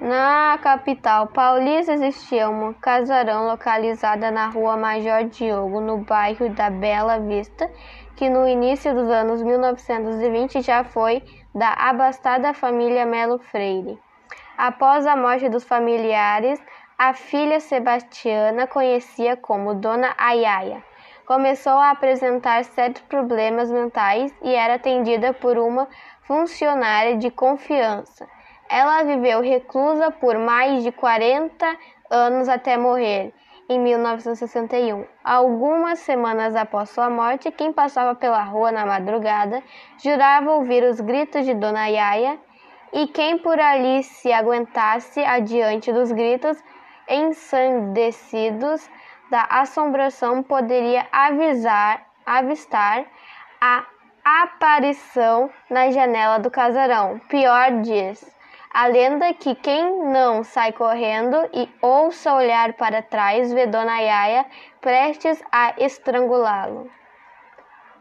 Na capital paulista existia uma casarão localizada na rua Major Diogo, no bairro da Bela Vista, que no início dos anos 1920 já foi da abastada família Melo Freire. Após a morte dos familiares, a filha Sebastiana, conhecida como Dona Ayaia, começou a apresentar certos problemas mentais e era atendida por uma funcionária de confiança. Ela viveu reclusa por mais de 40 anos até morrer em 1961. Algumas semanas após sua morte, quem passava pela rua na madrugada jurava ouvir os gritos de Dona Yaya e quem por ali se aguentasse adiante dos gritos ensandecidos da assombração poderia avisar, avistar a aparição na janela do casarão. Pior diz, a lenda que quem não sai correndo e ouça olhar para trás vê Dona Yaya prestes a estrangulá-lo.